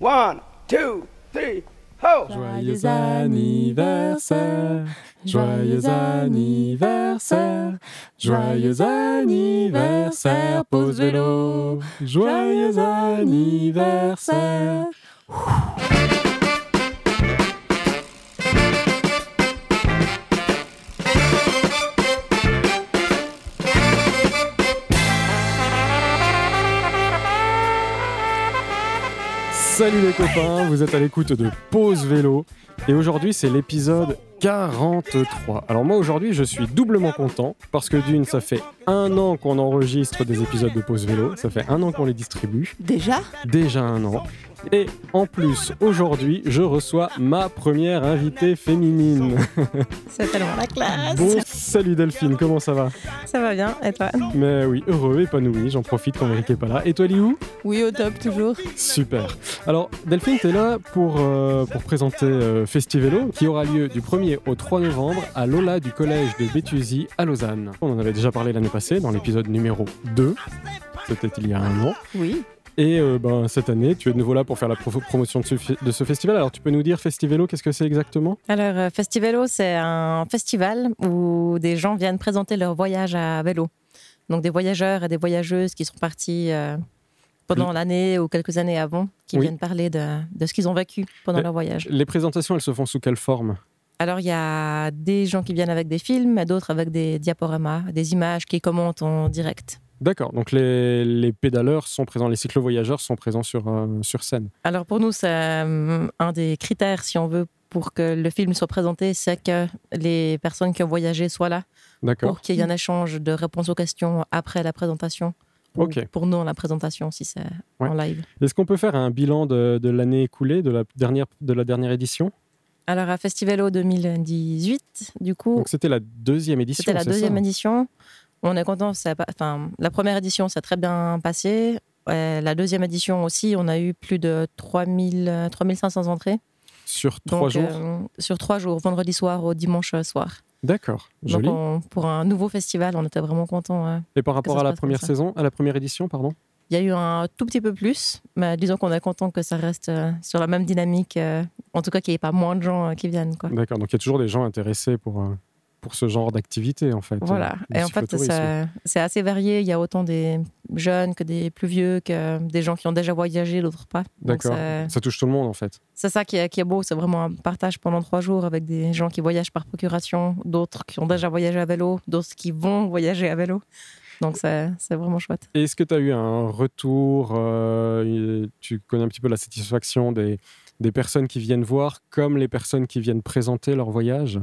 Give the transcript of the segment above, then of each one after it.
One, two, three, ho! Joyeux anniversaire, joyeux anniversaire, joyeux anniversaire, pause vélo, joyeux anniversaire. Salut les copains, vous êtes à l'écoute de Pause Vélo. Et aujourd'hui c'est l'épisode 43. Alors moi aujourd'hui je suis doublement content parce que d'une ça fait un an qu'on enregistre des épisodes de Pause Vélo, ça fait un an qu'on les distribue, Déjà? Déjà un an. Et en plus aujourd'hui je reçois ma première invitée féminine. C'est tellement la classe. Bon salut Delphine, comment ça va? Ça va bien, et toi? Mais oui, heureux, épanoui, j'en profite quand Eric est pas là. Et toi Liou? Oui, au top, toujours. Super. Alors, Delphine, tu es là pour, euh, pour présenter euh, Festivélo, qui aura lieu du 1er au 3 novembre à l'Ola du collège de Béthusy à Lausanne. On en avait déjà parlé l'année passée dans l'épisode numéro 2. C'était il y a un an. Oui. Et euh, ben, cette année, tu es de nouveau là pour faire la pro- promotion de ce, fi- de ce festival. Alors, tu peux nous dire Festivélo, qu'est-ce que c'est exactement? Alors, euh, Festivelo, c'est un festival où des gens viennent présenter leur voyage à vélo. Donc, des voyageurs et des voyageuses qui sont partis euh, pendant l'année ou quelques années avant, qui Oui. viennent parler de, de ce qu'ils ont vécu pendant Mais- leur voyage. Les présentations, elles se font sous quelle forme? Alors, il y a des gens qui viennent avec des films d'autres avec des diaporamas, des images qui commentent en direct. D'accord, donc les, les pédaleurs sont présents, les cyclo-voyageurs sont présents sur, euh, sur scène. Alors pour nous, c'est euh, un des critères, si on veut, pour que le film soit présenté, c'est que les personnes qui ont voyagé soient là, D'accord. pour qu'il y ait un échange de réponses aux questions après la présentation. Pour nous, la présentation, si c'est Ouais. en live. Est-ce qu'on peut faire un bilan de, de l'année écoulée, de la dernière, de la dernière édition? Alors à Festivalo 2018, du coup, Donc c'était la deuxième édition. c'était la ça deuxième édition. On est content, ça a pas- enfin, la première édition, ça a très bien passé. Euh, la deuxième édition aussi, on a eu plus de 3000, euh, 3500 entrées. Sur trois Donc, jours. euh, sur trois jours, vendredi soir au dimanche soir. D'accord, joli. On- pour un nouveau festival, on était vraiment contents. hein. Et par rapport à la première saison, à la première édition, pardon Il y a eu un tout petit peu plus, mais disons qu'on est content que ça reste euh, sur la même dynamique. euh, en tout cas, qu'il n'y ait pas moins de gens euh, qui viennent. D'accord, donc il y a toujours des gens intéressés pour, pour ce genre d'activité, en fait. Voilà. Et en fait, c'est assez varié. Il y a autant des jeunes que des plus vieux, que des gens qui ont déjà voyagé, d'autres pas. D'accord. Ça touche tout le monde, en fait. C'est ça qui est, qui est beau. C'est vraiment un partage pendant trois jours avec des gens qui voyagent par procuration, d'autres qui ont déjà voyagé à vélo, d'autres qui vont voyager à vélo. Donc, c'est vraiment chouette. Et Est-ce que tu as eu un retour euh, Tu connais un petit peu la satisfaction des, des personnes qui viennent voir, comme les personnes qui viennent présenter leur voyage?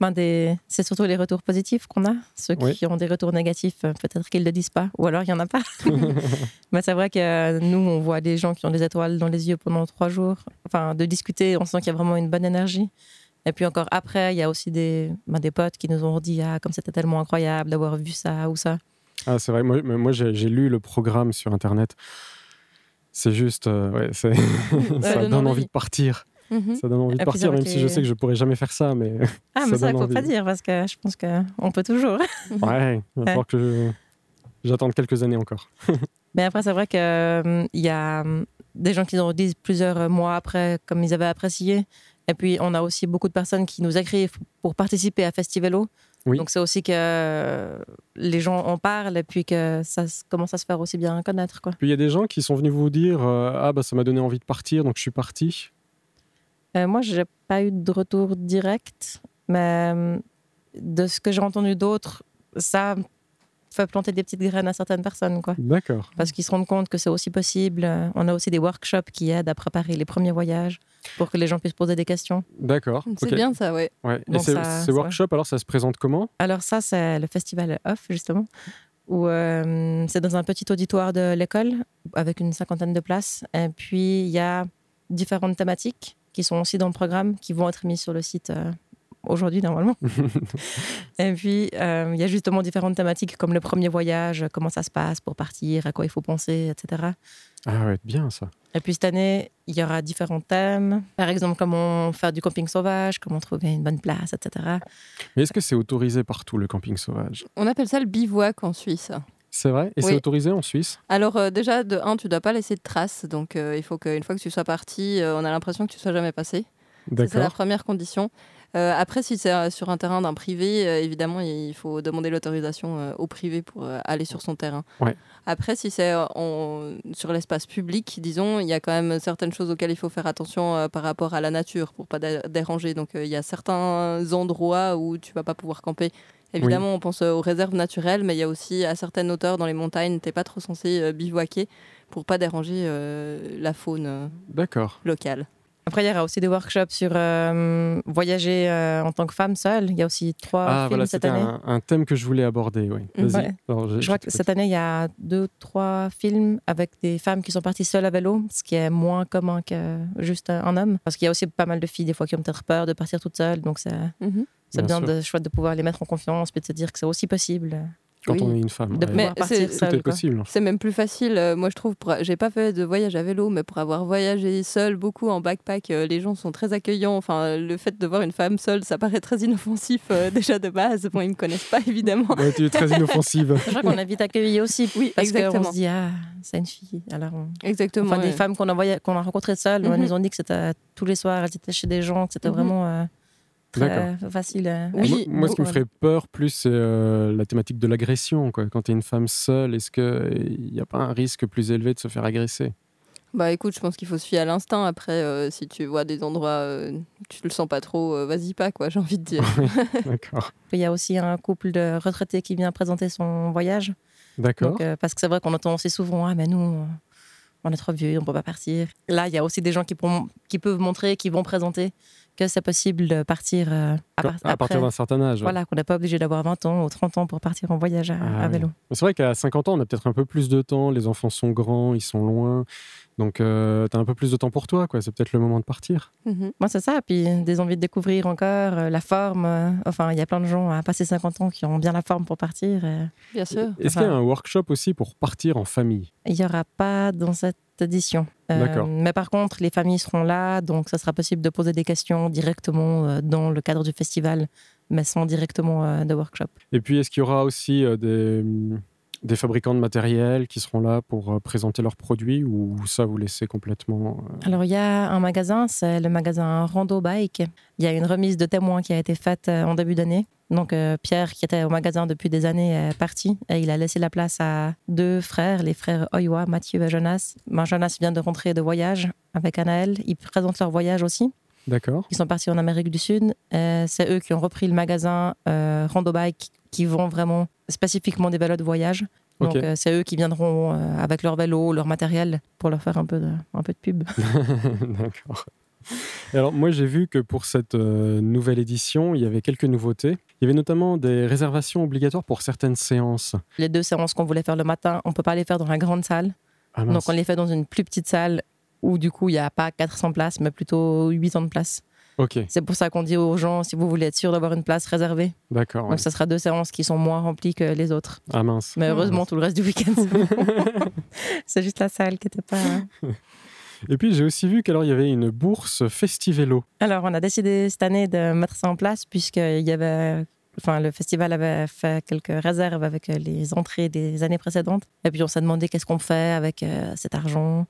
Ben, des... C'est surtout les retours positifs qu'on a. Ceux qui ont des retours négatifs, euh, peut-être qu'ils ne le disent pas, ou alors il n'y en a pas. Mais c'est vrai que euh, nous, on voit des gens qui ont des étoiles dans les yeux pendant trois jours. Enfin, de discuter, on sent qu'il y a vraiment une bonne énergie. Et puis encore après, il y a aussi des, ben, des potes qui nous ont dit Ah, comme c'était tellement incroyable d'avoir vu ça ou ça. Ah, c'est vrai. Moi, moi j'ai lu le programme sur Internet. C'est juste, euh, ouais, c'est- ça donne envie envie. de partir. Mhm. Ça donne envie de partir, même si je sais que je pourrais jamais faire ça, mais Ah, Ça mais ça, il ne faut pas dire parce que je pense qu'on peut toujours. ouais, il va falloir que j'attende quelques années encore. Mais après, c'est vrai qu'il y a hum, des gens qui nous disent plusieurs mois après, comme ils avaient apprécié. Et puis, on a aussi beaucoup de personnes qui nous écrivent pour participer à Festivelo. Oui. Donc, c'est aussi que les gens en parlent et puis que ça commence à se faire aussi bien connaître. Quoi. Puis il y a des gens qui sont venus vous dire euh, Ah, bah ça m'a donné envie de partir, donc je suis parti. Euh, moi, je n'ai pas eu de retour direct, mais hum, de ce que j'ai entendu d'autres, ça planter des petites graines à certaines personnes. Quoi. D'accord. parce qu'ils se rendent compte que c'est aussi possible. Euh, On a aussi des workshops qui aident à préparer les premiers voyages pour que les gens puissent poser des questions. D'accord. C'est bien ça, ouais. Ouais. Et ces, ça- ces workshops, alors, ça se présente comment? Alors ça, c'est le festival Off, justement, où euh, c'est dans un petit auditoire de l'école avec une cinquantaine de places. Et puis, il y a différentes thématiques qui sont aussi dans le programme, qui vont être mises sur le site euh, aujourd'hui, normalement. Et puis, euh, il y a justement différentes thématiques comme le premier voyage, comment ça se passe pour partir, à quoi il faut penser, etc. Ah ouais, bien ça. Et puis cette année, il y aura différents thèmes. Par exemple, comment faire du camping sauvage, comment trouver une bonne place, etc. Mais est-ce que c'est autorisé partout le camping sauvage? On appelle ça le bivouac en Suisse. C'est vrai? Et c'est autorisé en Suisse? Alors euh, déjà, de un, tu dois pas laisser de traces. Donc euh, il faut qu'une fois que tu sois parti, euh, on a l'impression que tu sois jamais passé. Ça, C'est la D'accord. première condition. Euh, après, si c'est euh, sur un terrain d'un privé, euh, évidemment, il faut demander l'autorisation au privé pour aller sur son terrain. Ouais. Après, si c'est sur l'espace public, disons, il y a quand même certaines choses auxquelles il faut faire attention par rapport à la nature pour pas dé- déranger. Donc, il y a certains endroits où tu vas pas pouvoir camper. Évidemment, on pense aux réserves naturelles, mais il y a aussi à certaines hauteurs dans les montagnes, t'es pas trop censé bivouaquer pour pas déranger euh, la faune euh, locale. Après, il y aura aussi des workshops sur euh, voyager euh, en tant que femme seule. Il y a aussi trois Ah, films voilà, cette c'était année. un, un thème que je voulais aborder, oui. Vas-y. Ouais. Alors, j'ai- Je crois que cette année, il y a deux, trois films avec des femmes qui sont parties seules à vélo, ce qui est moins commun que juste un homme. Parce qu'il y a aussi pas mal de filles, des fois, qui ont peut-être peur de partir toutes seules. Donc, c'est Mhm. c'est Bien de, chouette de pouvoir les mettre en confiance puis de se dire que c'est aussi possible Quand Oui. on est une femme. de ouais. Mais pouvoir partir c'est- Tout seule. est quoi. possible. C'est même plus facile, euh, moi je trouve. pour- J'ai pas fait de voyage à vélo, mais pour avoir voyagé seul beaucoup en backpack, euh, les gens sont très accueillants. Enfin, le fait de voir une femme seule, ça paraît très inoffensif euh, déjà de base. Bon, ils me connaissent pas évidemment. Ouais, tu es très inoffensive. Je crois qu'on a vite accueilli aussi. Oui, parce qu'on se dit, ah, c'est une fille. Alors, on- Exactement. Enfin, des femmes qu'on a, qu'on a rencontrées seules, elles nous ont dit que c'était tous les soirs, elles étaient chez des gens, que c'était Mhm. vraiment euh, très facile. euh, Oui, moi, ce qui me ferait peur plus, c'est euh, la thématique de l'agression. Quand tu es une femme seule, est-ce qu'il n'y a pas un risque plus élevé de se faire agresser? Bah écoute, je pense qu'il faut se fier à l'instinct. Après, euh, si tu vois des endroits, euh, tu le sens pas trop, euh, vas-y pas quoi. J'ai envie de dire. D'accord. Il y a aussi un couple de retraités qui vient présenter son voyage. D'accord. Euh, parce que c'est vrai qu'on entend aussi souvent, ah, mais nous, on- est trop vieux, on peut pas partir. Là, il y a aussi des gens qui peuvent montrer, qui vont présenter que c'est possible de partir euh, à, Quand- part- à partir d'un certain âge. ouais. Voilà, qu'on n'est pas obligé d'avoir 20 ans ou 30 ans pour partir en voyage à, Ah à vélo. C'est vrai qu'à 50 ans, on a peut-être un peu plus de temps. Les enfants sont grands, ils sont loin. Donc, tu as un peu plus de temps pour toi. quoi. C'est peut-être le moment de partir. Mhm. Moi, c'est ça. Puis des envies de découvrir encore euh, la forme. euh, enfin, il y a plein de gens à passer 50 ans qui ont bien la forme pour partir. euh. Bien sûr. Est-ce qu'il y a un workshop aussi pour partir en famille? Il n'y aura pas dans cette édition. Euh, D'accord. mais par contre, les familles seront là, donc ça sera possible de poser des questions directement euh, dans le cadre du festival, mais sans directement euh, de workshop. Et puis, est-ce qu'il y aura aussi euh, des, des fabricants de matériel qui seront là pour euh, présenter leurs produits ou ça, vous laissez complètement Alors, il y a un magasin, c'est le magasin Rando Bike. Il y a une remise de témoins qui a été faite en début d'année. Donc, euh, Pierre, qui était au magasin depuis des années, est parti et il a laissé la place à deux frères, les frères Oiwa, Mathieu et Jonas. Ben, Jonas vient de rentrer de voyage avec Anaël. Ils présentent leur voyage aussi. D'accord. Ils sont partis en Amérique du Sud. Euh, c'est eux qui ont repris le magasin euh, Rando Bike qui vend vraiment spécifiquement des vélos de voyage. Donc, euh, c'est eux qui viendront euh, avec leur vélo, leur matériel pour leur faire un peu de, un peu de pub. D'accord. Alors, moi, j'ai vu que pour cette euh, nouvelle édition, il y avait quelques nouveautés. Il y avait notamment des réservations obligatoires pour certaines séances. Les deux séances qu'on voulait faire le matin, on peut pas les faire dans la grande salle. Ah, Donc on les fait dans une plus petite salle où du coup il n'y a pas 400 places, mais plutôt 800 de places. Ok, C'est pour ça qu'on dit aux gens, si vous voulez être sûr d'avoir une place réservée, d'accord. ouais. donc ça sera deux séances qui sont moins remplies que les autres. Ah mince. Mais heureusement, tout le reste du week-end, c'est juste la salle qui n'était pas... Et puis, j'ai aussi vu qu'alors il y avait une bourse Festivélo. Alors, on a décidé cette année de mettre ça en place puisqu'il y avait... Enfin, le festival avait fait quelques réserves avec les entrées des années précédentes. Et puis, on s'est demandé qu'est-ce qu'on fait avec euh, cet argent.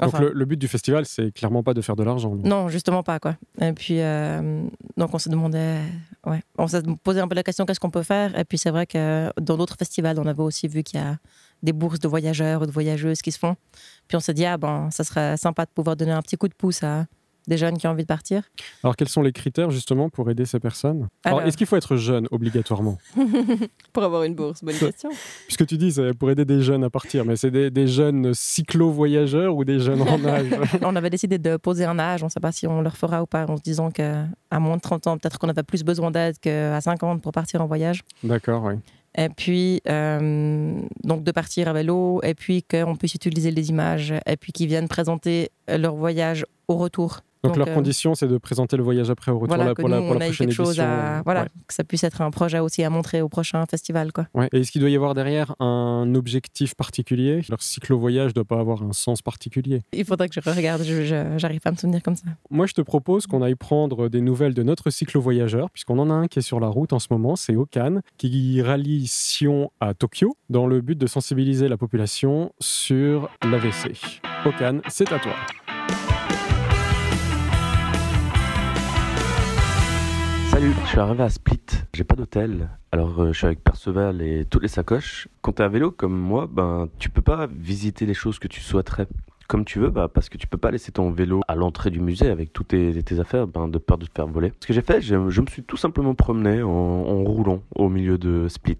Donc, le, le but du festival, c'est clairement pas de faire de l'argent. Non, justement pas, quoi. Et puis, euh, donc on se demandait, ouais, on s'est posé un peu la question qu'est-ce qu'on peut faire? Et puis, c'est vrai que dans d'autres festivals, on avait aussi vu qu'il y a des bourses de voyageurs ou de voyageuses qui se font. Puis, on s'est dit, ah ben, ça serait sympa de pouvoir donner un petit coup de pouce à des jeunes qui ont envie de partir. Alors, quels sont les critères justement pour aider ces personnes? Alors, Alors- est-ce qu'il faut être jeune obligatoirement? Pour avoir une bourse, bonne question. Puisque tu dis, c'est pour aider des jeunes à partir, mais c'est des, des jeunes cyclo-voyageurs ou des jeunes en âge? On avait décidé de poser un âge, on ne sait pas si on le refera ou pas, en se disant qu'à moins de 30 ans, peut-être qu'on avait plus besoin d'aide qu'à 50 pour partir en voyage. D'accord, oui. Et puis, euh, donc de partir à vélo, et puis qu'on puisse utiliser les images, et puis qu'ils viennent présenter leur voyage au retour. Donc, leur euh, condition, c'est de présenter le voyage après au retour voilà, là, pour, la, pour prochaine quelque chose à, voilà, Ouais. que ça puisse être un projet aussi à montrer au prochain festival, quoi. Ouais. Et est-ce qu'il doit y avoir derrière un objectif particulier? Leur cyclo-voyage ne doit pas avoir un sens particulier. Il faudrait que je regarde, j'arrive pas à me souvenir comme ça. Moi, je te propose qu'on aille prendre des nouvelles de notre cyclo-voyageur, puisqu'on en a un qui est sur la route en ce moment, c'est Okan, qui rallie Sion à Tokyo, dans le but de sensibiliser la population sur l'AVC. Okan, c'est à toi. Je suis arrivé à Split. J'ai pas d'hôtel. Alors euh, je suis avec Perceval et toutes les sacoches. Quand t'es à vélo comme moi, ben tu peux pas visiter les choses que tu souhaiterais comme tu veux, bah, parce que tu peux pas laisser ton vélo à l'entrée du musée avec toutes tes, affaires, ben, de peur de te faire voler. Ce que j'ai fait, je, me suis tout simplement promené en, en roulant au milieu de Split.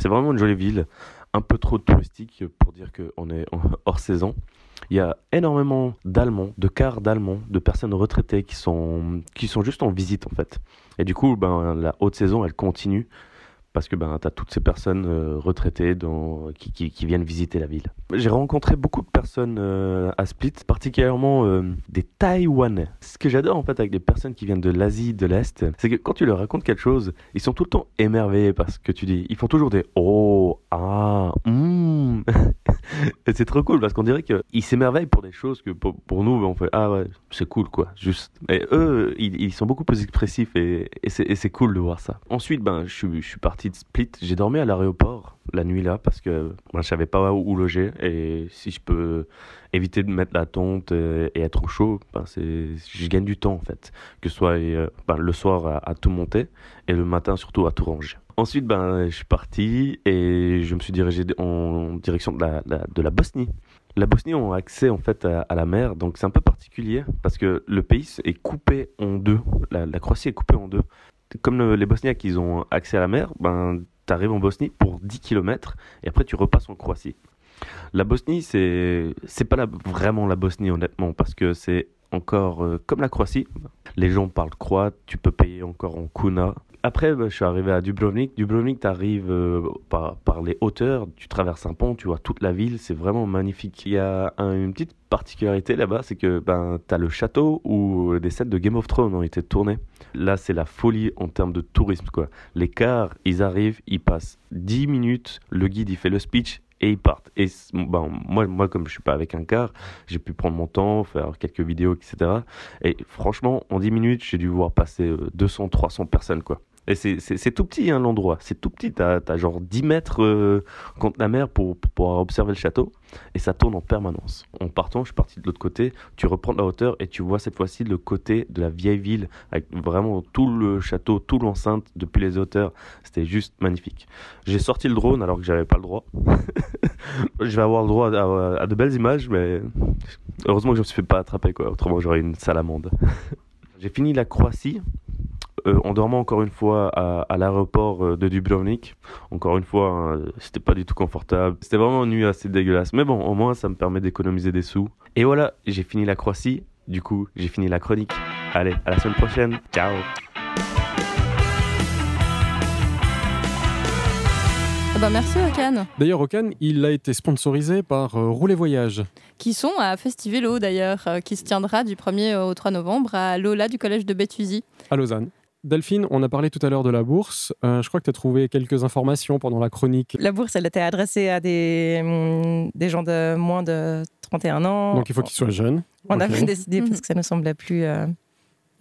C'est vraiment une jolie ville, un peu trop touristique pour dire qu'on est hors saison. Il y a énormément d'Allemands, de cars d'Allemands, de personnes retraitées qui sont, qui sont juste en visite en fait. Et du coup, ben, la haute saison, elle continue parce que ben, tu as toutes ces personnes euh, retraitées qui, qui- viennent visiter la ville. J'ai rencontré beaucoup de personnes euh, à Split, particulièrement euh, des Taïwanais. Ce que j'adore en fait avec les personnes qui viennent de l'Asie, de l'Est, c'est que quand tu leur racontes quelque chose, ils sont tout le temps émerveillés parce que tu dis. Ils font toujours des Oh, ah, hmm. C'est trop cool parce qu'on dirait qu'ils s'émerveillent pour des choses que pour, nous, on fait Ah ouais, c'est cool quoi, juste. Et eux, ils, ils sont beaucoup plus expressifs et, et c'est cool de voir ça. Ensuite, ben, je, suis- parti de Split. J'ai dormi à l'aéroport la nuit là parce que ben, je savais pas où loger et si je peux éviter de mettre la tente et, être au chaud, ben, je gagne du temps en fait. Que ce soit euh, ben, le soir à, à tout monter et le matin surtout à tout ranger. Ensuite, ben, je suis parti et je me suis dirigé en direction de la, Bosnie. La Bosnie a accès en fait à, la mer, donc c'est un peu particulier parce que le pays est coupé en deux. La, Croatie est coupée en deux. Comme le- les Bosniaques, ils ont accès à la mer, ben, tu arrives en Bosnie pour 10 km et après tu repasses en Croatie. La Bosnie, c'est c'est pas vraiment la Bosnie honnêtement parce que c'est encore euh, comme la Croatie. Les gens parlent croate, tu peux payer encore en kuna. Après, bah, je suis arrivé à Dubrovnik. Dubrovnik, tu arrives par, par les hauteurs, tu traverses un pont, tu vois toute la ville, c'est vraiment magnifique. Il y a un- une petite particularité là-bas, c'est que ben, tu as le château où des scènes de Game of Thrones ont été tournées. Là, c'est la folie en termes de tourisme. Quoi. Les cars, ils arrivent, ils passent 10 minutes, le guide, il fait le speech et ils partent. Et ben, moi, moi, comme je suis pas avec un car, j'ai pu prendre mon temps, faire quelques vidéos, etc. Et franchement, en 10 minutes, j'ai dû voir passer euh, 200, 300 personnes. quoi. C'est- tout petit hein, l'endroit, c'est tout petit, t'as as genre 10 mètres euh, contre la mer pour, pour observer le château et ça tourne en permanence. En partant, je suis parti de l'autre côté, tu reprends de la hauteur et tu vois cette fois-ci le côté de la vieille ville avec vraiment tout le château, tout l'enceinte depuis les hauteurs, c'était juste magnifique. J'ai sorti le drone alors que j'avais pas le droit. je vais avoir le droit à, à de belles images, mais heureusement que je me suis fait pas attraper quoi, autrement j'aurais une salamande. J'ai fini la Croatie euh, en dormant encore une fois à, à l'aéroport euh, de Dubrovnik. Encore une fois, hein, c'était pas du tout confortable. C'était vraiment une nuit assez dégueulasse. Mais bon, au moins, ça me permet d'économiser des sous. Et voilà, j'ai fini la Croatie. Du coup, j'ai fini la chronique. Allez, à la semaine prochaine. Ciao Ah bah, merci Okan, D'ailleurs, Okan, il a été sponsorisé par euh, Rouler Voyage. qui sont à Festivélo d'ailleurs, euh, qui se tiendra du 1er au 3 novembre à l'Ola du collège de Béthusie. à Lausanne. Delphine, on a parlé tout à l'heure de la bourse. Euh, je crois que tu as trouvé quelques informations pendant la chronique. La bourse, elle était adressée à des, des gens de moins de 31 ans. Donc il faut qu'ils soient jeunes. On Ok. avait décidé Mhm. parce que ça nous semblait plus. euh,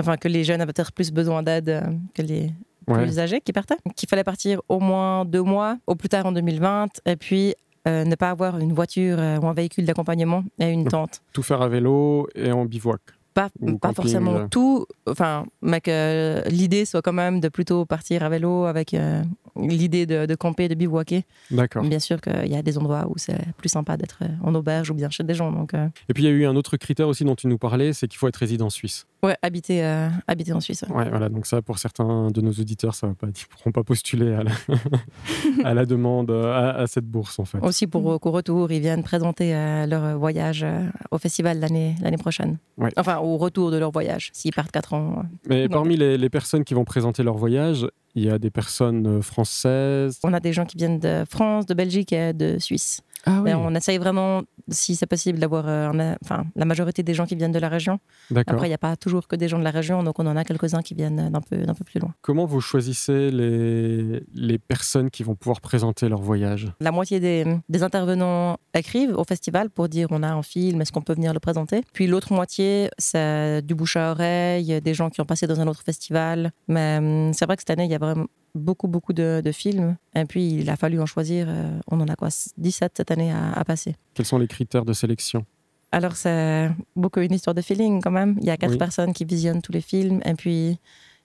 Enfin, que les jeunes avaient peut-être plus besoin d'aide euh, que les Ouais. plus âgés qui partaient. Qu'il fallait partir au moins deux mois, au plus tard en 2020, et puis euh, ne pas avoir une voiture euh, ou un véhicule d'accompagnement et une tente. Tout faire à vélo et en bivouac. Pas, forcément euh. tout, enfin, mais que l'idée soit quand même de plutôt partir à vélo avec euh, l'idée de, de camper, de bivouaquer. D'accord. Bien sûr qu'il y a des endroits où c'est plus sympa d'être euh, en auberge ou bien chez des gens. Donc, euh, Et puis il y a eu un autre critère aussi dont tu nous parlais, c'est qu'il faut être résident suisse. ouais, habiter, euh, habiter en Suisse. ouais. Ouais, voilà. Donc ça, pour certains de nos auditeurs, ça va pas, ils pourront pas postuler à la, à la demande à, à cette bourse en fait. Aussi pour qu'au retour, ils viennent présenter euh, leur voyage au festival l'année l'année prochaine. Ouais. Enfin, au retour de leur voyage, s'ils partent 4 ans. Mais parmi les, les personnes qui vont présenter leur voyage, il y a des personnes euh, françaises. On a des gens qui viennent de France, de Belgique et de Suisse. Ah oui, on essaye vraiment, si c'est possible, d'avoir euh, enfin, la majorité des gens qui viennent de la région. Après, il n'y a pas toujours que des gens de la région, donc on en a quelques-uns qui viennent d'un peu, d'un peu plus loin. Comment vous choisissez les, les personnes qui vont pouvoir présenter leur voyage? La moitié des, des intervenants écrivent au festival pour dire on a un film, est-ce qu'on peut venir le présenter? Puis l'autre moitié, c'est du bouche à oreille, des gens qui ont passé dans un autre festival. Mais hum, c'est vrai que cette année, il y a vraiment beaucoup, beaucoup de, de films. Et puis, il a fallu en choisir. euh, on en a quoi 17 cette année à, à passer. Quels sont les critères de sélection Alors, c'est beaucoup une histoire de feeling quand même. Il y a quatre Oui. personnes qui visionnent tous les films et puis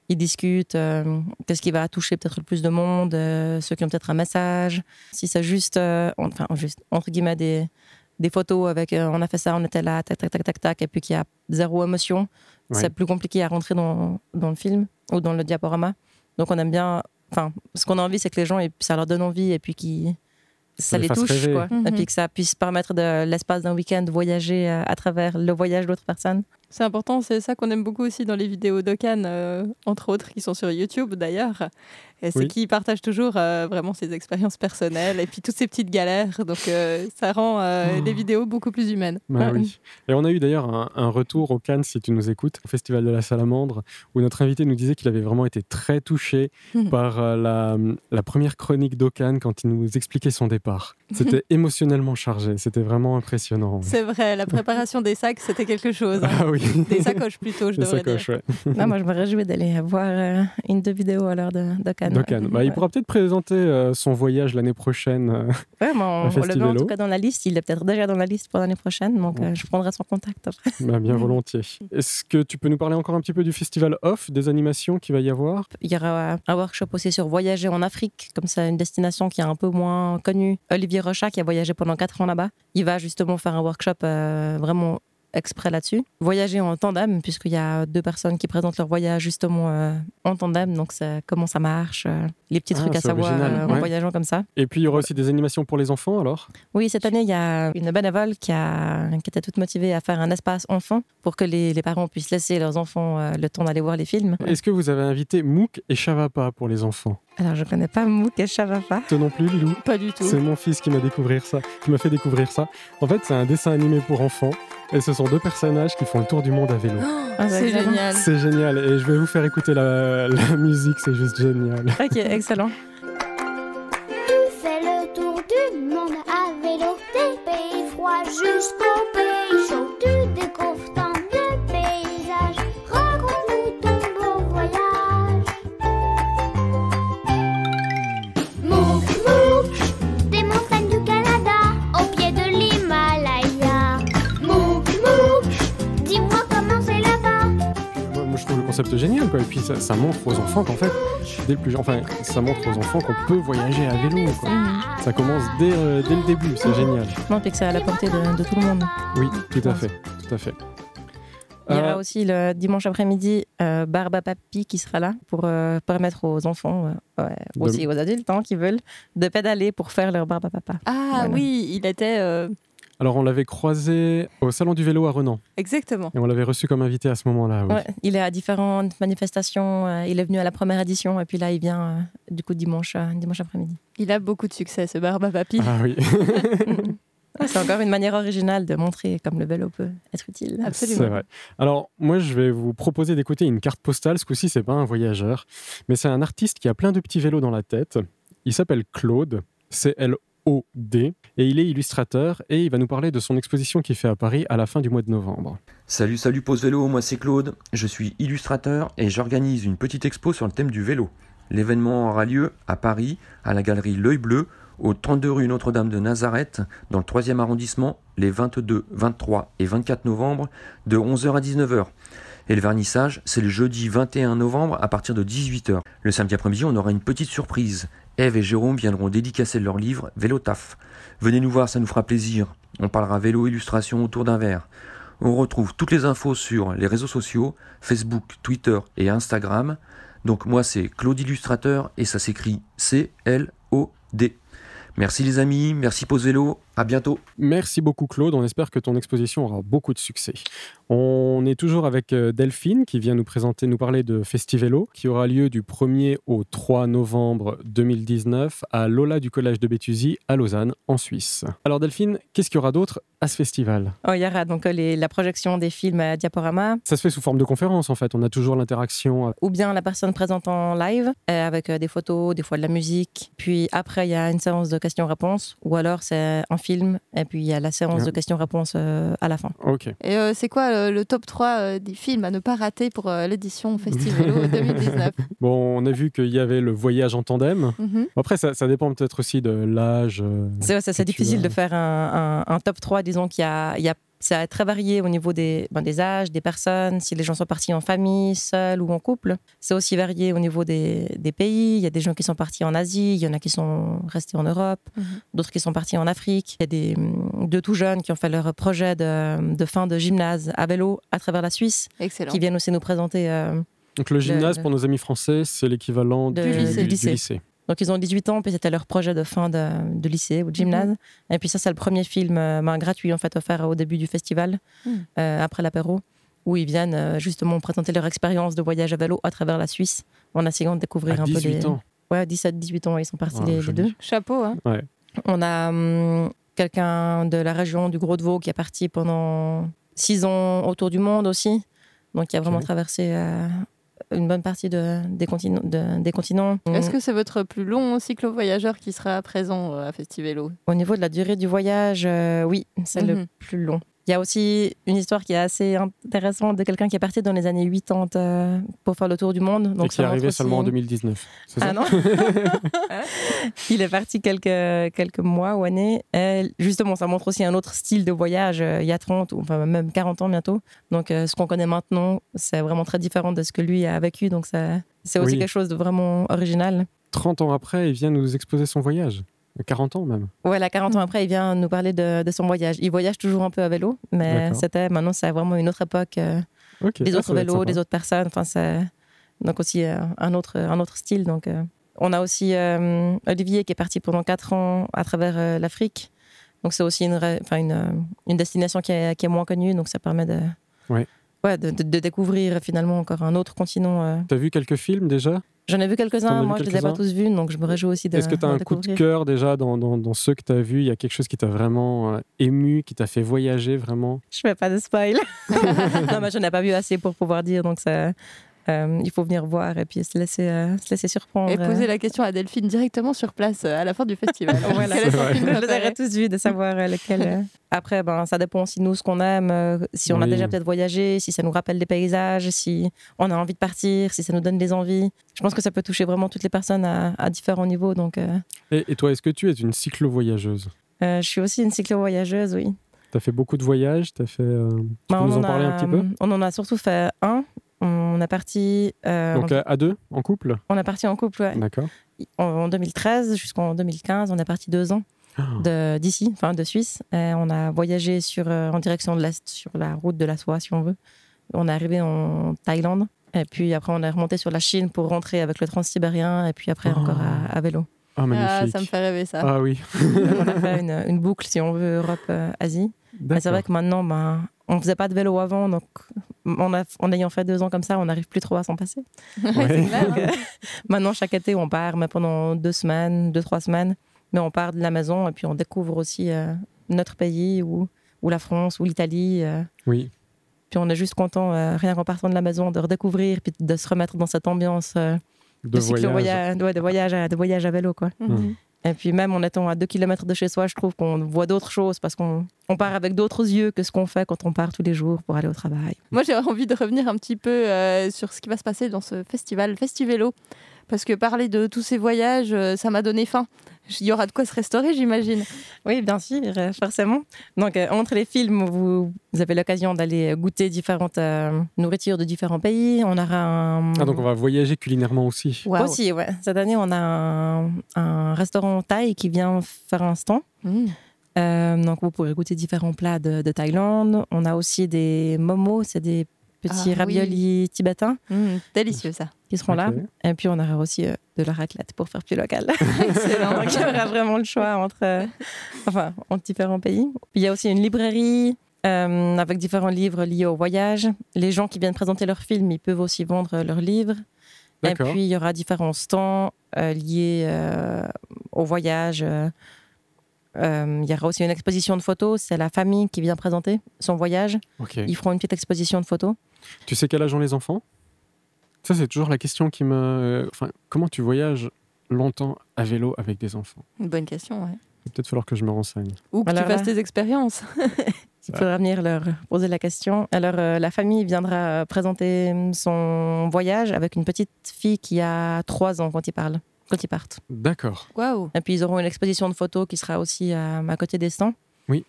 ils discutent euh, qu'est-ce qui va toucher peut-être le plus de monde, euh, ceux qui ont peut-être un message. Si c'est juste, euh, en- enfin, juste, entre guillemets, des, des photos avec euh, on a fait ça, on était là, tac, tac, tac, tac, tac, et puis qu'il y a zéro émotion, Ouais. c'est plus compliqué à rentrer dans, dans le film ou dans le diaporama. Donc, on aime bien. Enfin, ce qu'on a envie, c'est que les gens, et ça leur donne envie et puis qu'ils. Ça les touche, rêver. quoi. Et Mhm. puis que ça puisse permettre de l'espace d'un week-end voyager euh, à travers le voyage d'autres personnes. C'est important, c'est ça qu'on aime beaucoup aussi dans les vidéos d'Okan, euh, entre autres, qui sont sur YouTube d'ailleurs. Et c'est Oui. qu'ils partagent toujours euh, vraiment ses expériences personnelles et puis toutes ces petites galères. Donc euh, ça rend euh, Oh. les vidéos beaucoup plus humaines. Bah Ouais. oui. Et on a eu d'ailleurs un, un retour au Cannes, si tu nous écoutes, au Festival de la Salamandre, où notre invité nous disait qu'il avait vraiment été très touché Mhm. par euh, la, la première chronique d'Okan quand il nous expliquait son départ. C'était émotionnellement chargé, c'était vraiment impressionnant. C'est vrai, la préparation des sacs, c'était quelque chose. hein. Ah oui, Des sacoches plutôt, je devrais sacoches, dire. ouais. Non, moi, je me réjouis d'aller voir euh, une deux vidéos à l'heure de, de Cannes. D'Okan. Bah, il pourra peut-être présenter euh, son voyage l'année prochaine. euh, Ouais, mais on, le met en tout cas dans la liste. Il est peut-être déjà dans la liste pour l'année prochaine, donc Ouais. euh, je prendrai son contact après. bah, bien volontiers. Est-ce que tu peux nous parler encore un petit peu du festival Off, des animations qu'il va y avoir? Il y aura un workshop aussi sur voyager en Afrique, comme c'est une destination qui est un peu moins connue. Olivier Rochat, qui a voyagé pendant quatre ans là-bas, il va justement faire un workshop euh, vraiment exprès là-dessus. Voyager en tandem, puisqu'il y a deux personnes qui présentent leur voyage justement euh, en tandem, donc c'est comment ça marche, euh, les petits Ah, trucs à savoir euh, en voyageant comme ça. Et puis il y aura aussi des animations pour les enfants alors? Oui, cette année, il y a une bénévole qui, a, qui était toute motivée à faire un espace enfant pour que les, les parents puissent laisser leurs enfants euh, le temps d'aller voir les films. Est-ce que vous avez invité Mouk et Chavapa pour les enfants? Alors, je connais pas Mouk et Chavapa. Toi non plus, Lilou Pas du tout. C'est mon fils qui m'a découvert ça, qui m'a fait découvrir ça. En fait, c'est un dessin animé pour enfants et ce sont deux personnages qui font le tour du monde à vélo. Ah, C'est génial. C'est génial et je vais vous faire écouter la, la musique, c'est juste génial. Ok, excellent. Tu fais le tour du monde à vélo, des pays froids jusqu'aux pays concept génial quoi. Et puis ça, ça montre aux enfants qu'en fait, dès le plus, enfin, ça montre aux enfants qu'on peut voyager à vélo. Quoi. Ça commence dès, euh, dès le début, c'est génial. Non, puis que c'est à la portée de, de tout le monde. Oui, tout à fait, tout à fait. Il y aura Euh, aussi le dimanche après-midi euh, Barba Papi qui sera là pour euh, permettre aux enfants, euh, ouais, De- aussi aux adultes hein, qui veulent, de pédaler pour faire leur Barba Papa. Ah Voilà. oui, il était... alors on l'avait croisé au salon du vélo à Renan Exactement. et on l'avait reçu comme invité à ce moment-là. Oui. Ouais, il est à différentes manifestations. euh, il est venu à la première édition et puis là, il vient euh, du coup dimanche, euh, dimanche après-midi. Il a beaucoup de succès, ce Barba Papi. Ah oui. Ah, c'est encore une manière originale de montrer comme le vélo peut être utile. Absolument. C'est vrai. Alors, moi, je vais vous proposer d'écouter une carte postale. Ce coup-ci, c'est pas un voyageur, mais c'est un artiste qui a plein de petits vélos dans la tête. Il s'appelle Claude, Et il est illustrateur, et il va nous parler de son exposition qu'il fait à Paris à la fin du mois de novembre. Salut, salut Pause Vélo, moi c'est Claude, je suis illustrateur et j'organise une petite expo sur le thème du vélo. L'événement aura lieu à Paris, à la galerie L'œil bleu, au 32 rue Notre-Dame de Nazareth, dans le 3e arrondissement, les 22, 23 et 24 novembre, de 11h à 19h. Et le vernissage, c'est le jeudi 21 novembre à partir de 18h. Le samedi après-midi, on aura une petite surprise. Eve et Jérôme viendront dédicacer leur livre Vélo Taf. Venez nous voir, ça nous fera plaisir. On parlera vélo illustration autour d'un verre. On retrouve toutes les infos sur les réseaux sociaux, Facebook, Twitter et Instagram. Donc moi c'est Claude Illustrateur et ça s'écrit C-L-O-D. Merci les amis, merci Pause Vélo À bientôt. Merci beaucoup Claude, on espère que ton exposition aura beaucoup de succès. On est toujours avec euh, Delphine qui vient nous présenter, nous parler de Festivelo qui aura lieu du 1er au 3 novembre 2019 à l'Ola du Collège de Béthusy à Lausanne en Suisse. Alors Delphine, qu'est-ce qu'il y aura d'autre à ce festival? Oh, il y aura donc euh, les- la projection des films à diaporama, Ça se fait sous forme de conférence en fait, on a toujours l'interaction. euh, ou bien la personne présente en live euh, avec des photos, des fois de la musique. Puis après, il y a une séance de questions-réponses, ou alors c'est un film, et puis il y a la séance Ouais. de questions-réponses euh, à la fin. Ok. Et euh, c'est quoi euh, le top 3 euh, des films à ne pas rater pour euh, l'édition Festivelo 2019 Bon, on a vu qu'il y avait le voyage en tandem. Mhm. Après, ça, ça dépend peut-être aussi de l'âge. euh, C'est difficile as. de faire un, un- un top 3. Disons qu'il y a, il y a- c'est très varié au niveau des, ben, des âges, des personnes, si les gens sont partis en famille, seuls ou en couple. C'est aussi varié au niveau des, des pays. Il y a des gens qui sont partis en Asie, il y en a qui sont restés en Europe, Mhm. d'autres qui sont partis en Afrique. Il y a des, deux tout jeunes qui ont fait leur projet de, de fin de gymnase à vélo à travers la Suisse, Excellent. qui viennent aussi nous présenter. euh, Donc le gymnase, le- pour nos amis français, c'est l'équivalent De- du, du du lycée. Donc, ils ont 18 ans, puis c'était leur projet de fin de, de lycée ou de gymnase. Mhm. Et puis, ça, c'est le premier film euh, ben, gratuit, en fait, offert au début du festival, Mhm. euh, après l'apéro, où ils viennent euh, justement présenter leur expérience de voyage à vélo à travers la Suisse, en essayant de découvrir À un peu 18 les. ans. Ouais, 17, 18 ans, ils sont partis les, deux. Chapeau. Hein. On a hum, quelqu'un de la région du Gros de Vaud qui est parti pendant 6 ans autour du monde aussi. Donc, il a vraiment traversé euh, une bonne partie de- des, continents, de- des continents. Est-ce que c'est votre plus long cyclo-voyageur qui sera présent euh, à Festivelo? Au niveau de la durée du voyage, euh, oui, c'est le Mhm. plus long. Il y a aussi une histoire qui est assez intéressante de quelqu'un qui est parti dans les années 80 euh, pour faire le tour du monde. et Donc qui ça est arrivé seulement en 2019. C'est Ah ça non Il est parti quelques, quelques mois ou années. Et justement, ça montre aussi un autre style de voyage euh, il y a 30 ou enfin même 40 ans bientôt. Donc euh, ce qu'on connaît maintenant, c'est vraiment très différent de ce que lui a vécu. Donc c'est aussi Oui. quelque chose de vraiment original. 30 ans après, il vient nous exposer son voyage. 40 ans même. Voilà, 40 ans après, il vient nous parler de, de son voyage. Il voyage toujours un peu à vélo, mais c'était maintenant, c'est vraiment une autre époque. euh, des Ah, autres vélos, des autres personnes. Enfin, c'est donc aussi euh, un autre, un autre style. Donc, euh, on a aussi euh, Olivier qui est parti pendant quatre ans à travers euh, l'Afrique. Donc, c'est aussi une, destination qui est, qui est moins connue. Donc, ça permet de, Ouais. Ouais, de, de- de découvrir finalement encore un autre continent. euh. T'as vu quelques films déjà? J'en ai vu quelques-uns. Moi, je les ai pas tous vus. Donc, je me réjouis aussi de. Est-ce que tu as un coup de cœur déjà dans, dans, dans ceux que tu as vus? Il y a quelque chose qui t'a vraiment euh, ému, qui t'a fait voyager vraiment? Je fais pas de spoil. non, mais je n'ai pas vu assez pour pouvoir dire. Donc, ça, euh, il faut venir voir et puis se laisser, euh, se laisser surprendre. Et poser la question à Delphine directement sur place euh, à la fin du festival. Voilà. Aurais tous vus de savoir euh, lequel. euh. Après, ben, ça dépend aussi de nous ce qu'on aime, euh, si on a déjà peut-être voyagé, si ça nous rappelle des paysages, si on a envie de partir, si ça nous donne des envies. Je pense que ça peut toucher vraiment toutes les personnes à, à différents niveaux. Donc, euh, et, et toi, est-ce que tu es une cyclo-voyageuse? Euh, je suis aussi une cyclo-voyageuse, oui. Tu as fait beaucoup de voyages T'as fait, euh, Tu peux nous en a, parler un petit peu? On en a surtout fait un. On est parti, euh, Donc à, à deux, en couple? on est parti en couple ouais. D'accord. en, en 2013 jusqu'en 2015. On est parti deux ans. Ah, de- d'ici, enfin de Suisse. Et on a voyagé sur, euh, en direction de l'Est, sur la route de la soie, si on veut. On est arrivé en Thaïlande. Et puis après, on est remonté sur la Chine pour rentrer avec le transsibérien. Et puis après, Oh. encore à, à vélo. Ah, Ah, magnifique. ça me fait rêver ça. Ah oui. On a fait une, une boucle, si on veut, Europe-Asie. Mais c'est vrai que maintenant, ben, on faisait pas de vélo avant. Donc, on a, en ayant fait deux ans comme ça, on n'arrive plus trop à s'en passer. Ouais. Donc, euh, maintenant, chaque été, on part, mais pendant deux semaines, deux, trois semaines. Mais on part de la maison et puis on découvre aussi euh, notre pays ou, ou la France ou l'Italie. euh. Oui. puis on est juste content, euh, rien qu'en partant de la maison, de redécouvrir puis de se remettre dans cette ambiance euh, De, de, voyage. ouais, de, voyage à, de voyage à vélo. Quoi. Mhm. Et puis même en étant à deux kilomètres de chez soi, je trouve qu'on voit d'autres choses parce qu'on on part avec d'autres yeux que ce qu'on fait quand on part tous les jours pour aller au travail. Moi, j'ai envie de revenir un petit peu euh, sur ce qui va se passer dans ce festival, Festivelo. Parce que parler de tous ces voyages, euh, ça m'a donné faim. Il y aura de quoi se restaurer, j'imagine. Oui, bien sûr, euh, forcément. Donc, euh, entre les films, vous, vous avez l'occasion d'aller goûter différentes euh, nourritures de différents pays. On aura un... Ah, donc on va voyager culinairement aussi. Waouh. Aussi, ouais. Cette année, on a un, un restaurant thaï qui vient faire un stand. Mmh. Euh, donc, vous pourrez goûter différents plats de, de Thaïlande. On a aussi des momos, c'est des petits Ah, oui. raviolis tibétains Mmh, délicieux ça. Qui seront là. Et puis, on aura aussi euh, de la raclette pour faire plus local. Excellent. Donc, il y aura vraiment le choix entre, euh, enfin, entre différents pays. Il y a aussi une librairie euh, avec différents livres liés au voyage. Les gens qui viennent présenter leurs films, ils peuvent aussi vendre leurs livres. Et puis, il y aura différents stands liés au voyage. euh. Il y aura aussi une exposition de photos. C'est la famille qui vient présenter son voyage. Ils feront une petite exposition de photos. Tu sais quel âge ont les enfants? Ça, c'est toujours la question qui me. Enfin, comment tu voyages longtemps à vélo avec des enfants? Une bonne question, ouais. Il va peut-être falloir que je me renseigne. Ou que Alors tu fasses tes expériences. Il faudra venir leur poser la question. Alors, euh, la famille viendra euh, présenter son voyage avec une petite fille qui a trois ans quand ils parlent, quand ils partent. D'accord. Waouh. Et puis, ils auront une exposition de photos qui sera aussi à, à côté des stands. Oui.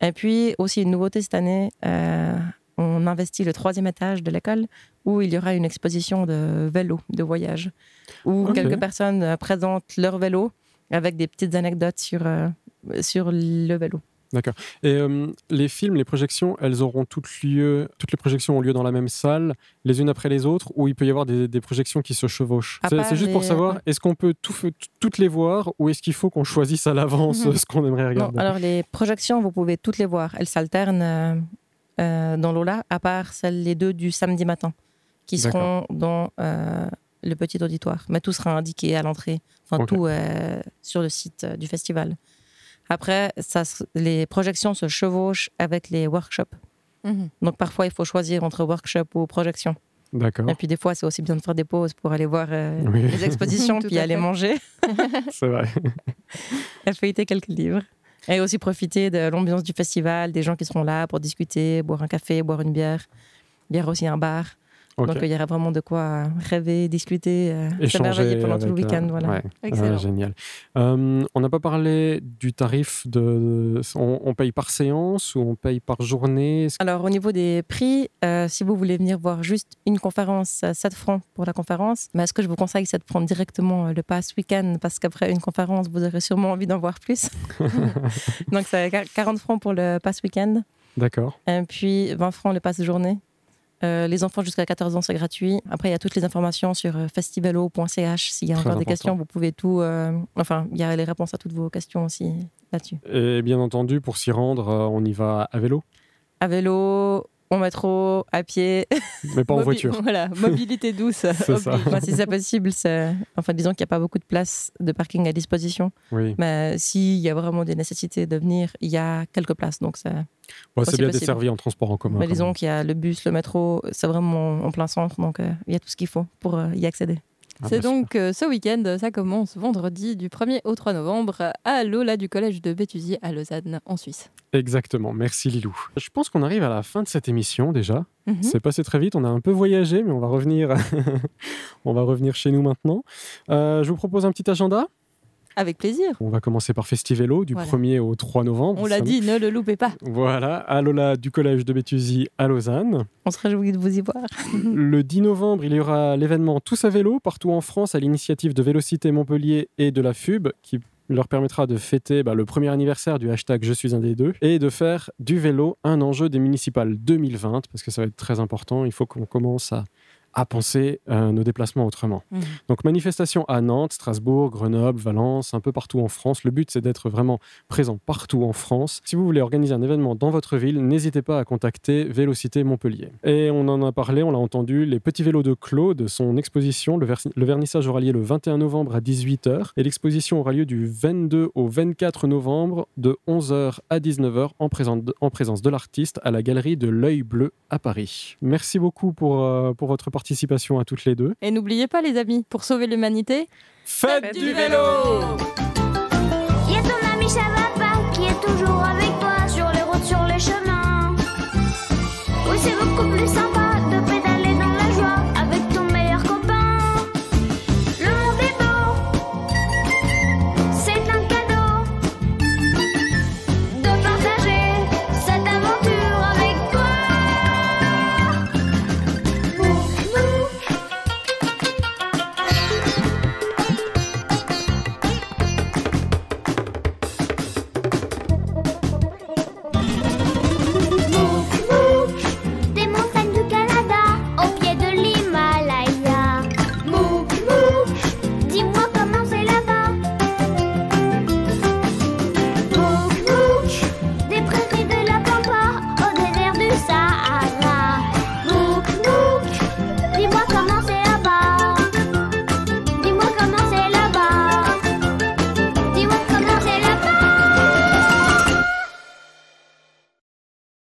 Et puis, aussi une nouveauté cette année, euh, on investit le troisième étage de l'école où il y aura une exposition de vélo, de voyage, où quelques personnes euh, présentent leur vélo avec des petites anecdotes sur, euh, sur le vélo. Et euh, les films, les projections, elles auront toutes lieu, toutes les projections ont lieu dans la même salle, les unes après les autres, ou il peut y avoir des, des projections qui se chevauchent? C'est juste pour savoir, est-ce qu'on peut tout toutes les voir, ou est-ce qu'il faut qu'on choisisse à l'avance Mhm. ce qu'on aimerait Non, regarder? alors les projections, vous pouvez toutes les voir. Elles s'alternent euh, euh, dans l'Ola, à part celles les deux du samedi matin, qui seront dans euh, le petit auditoire. Mais tout sera indiqué à l'entrée, enfin tout euh, sur le site euh, du festival. Après, ça, les projections se chevauchent avec les workshops. Mhm. Donc parfois, il faut choisir entre workshop ou projection. D'accord, Et puis des fois, c'est aussi bien de faire des pauses pour aller voir euh, Oui. les expositions, puis aller fait. manger. c'est vrai. et feuilleter quelques livres. Et aussi profiter de l'ambiance du festival, des gens qui seront là pour discuter, boire un café, boire une bière. Il y aura aussi un bar. Donc euh, il y aura vraiment de quoi rêver, discuter, euh, Échanger s'émerveiller pendant tout le euh, week-end. Voilà. ouais. Excellent. Génial. Euh, on n'a pas parlé du tarif de. On, on paye par séance ou on paye par journée? Alors au niveau des prix, euh, si vous voulez venir voir juste une conférence, euh, 7 francs pour la conférence. Mais ce que je vous conseille, c'est de prendre directement euh, le pass week-end? Parce qu'après une conférence, vous aurez sûrement envie d'en voir plus. Donc c'est 40 francs pour le pass week-end. D'accord. Et puis 20 francs le pass journée. Euh, les enfants jusqu'à 14 ans, c'est gratuit. Après, il y a toutes les informations sur euh, festivalo.ch. S'il y a Très encore des questions, vous pouvez tout. euh, Enfin, il y a les réponses à toutes vos questions aussi là-dessus. Et bien entendu, pour s'y rendre, on y va à vélo, À vélo, en métro, à pied. mais pas en voiture. Voilà, mobilité douce. C'est ça. Enfin, si c'est possible, c'est. Enfin, disons qu'il n'y a pas beaucoup de place de parking à disposition. Oui. Mais s'il y a vraiment des nécessités de venir, il y a quelques places. Donc, c'est. Bon, c'est Aussi bien possible. desservi en transport en commun. Mais disons qu'il y a le bus, le métro, c'est vraiment en plein centre. Donc, euh, il y a tout ce qu'il faut pour euh, y accéder. Ah, C'est donc euh, ce week-end, ça commence vendredi du 1er au 3 novembre à l'Ola du collège de Béthusier à Lausanne, en Suisse. Exactement. Merci Lilou. Je pense qu'on arrive à la fin de cette émission déjà. Mhm. Hmm? C'est passé très vite. On a un peu voyagé, mais on va revenir. on va revenir chez nous maintenant. Euh, je vous propose un petit agenda. Avec plaisir. On va commencer par Festivélo du Voilà. 1er au 3 novembre. On l'a dit, ne le loupez pas. Voilà, à Lola du collège de Béthusy à Lausanne. On se réjouit de vous y voir. Le 10 novembre, il y aura l'événement Tous à vélo partout en France à l'initiative de Vélocité Montpellier et de la FUB qui leur permettra de fêter bah, le premier anniversaire du hashtag Je suis un des deux et de faire du vélo un enjeu des municipales 2020 parce que ça va être très important. Il faut qu'on commence à, à penser euh, nos déplacements autrement. Mhm. Donc manifestation à Nantes, Strasbourg, Grenoble, Valence, un peu partout en France. Le but c'est d'être vraiment présent partout en France. Si vous voulez organiser un événement dans votre ville, n'hésitez pas à contacter Vélocité Montpellier. Et on en a parlé, on l'a entendu, les petits vélos de Claude, son exposition, le, vernissage aura lieu le 21 novembre à 18h et l'exposition aura lieu du 22 au 24 novembre de 11h à 19h en, présence de- en présence de l'artiste à la galerie de l'œil bleu à Paris. Merci beaucoup pour, euh, pour votre participation à toutes les deux. Et n'oubliez pas, les amis, pour sauver l'humanité, Faites du vélo Y a ton ami, ça va pas, qui est toujours avec toi sur les routes, sur les chemins? Oui, c'est beaucoup plus sympa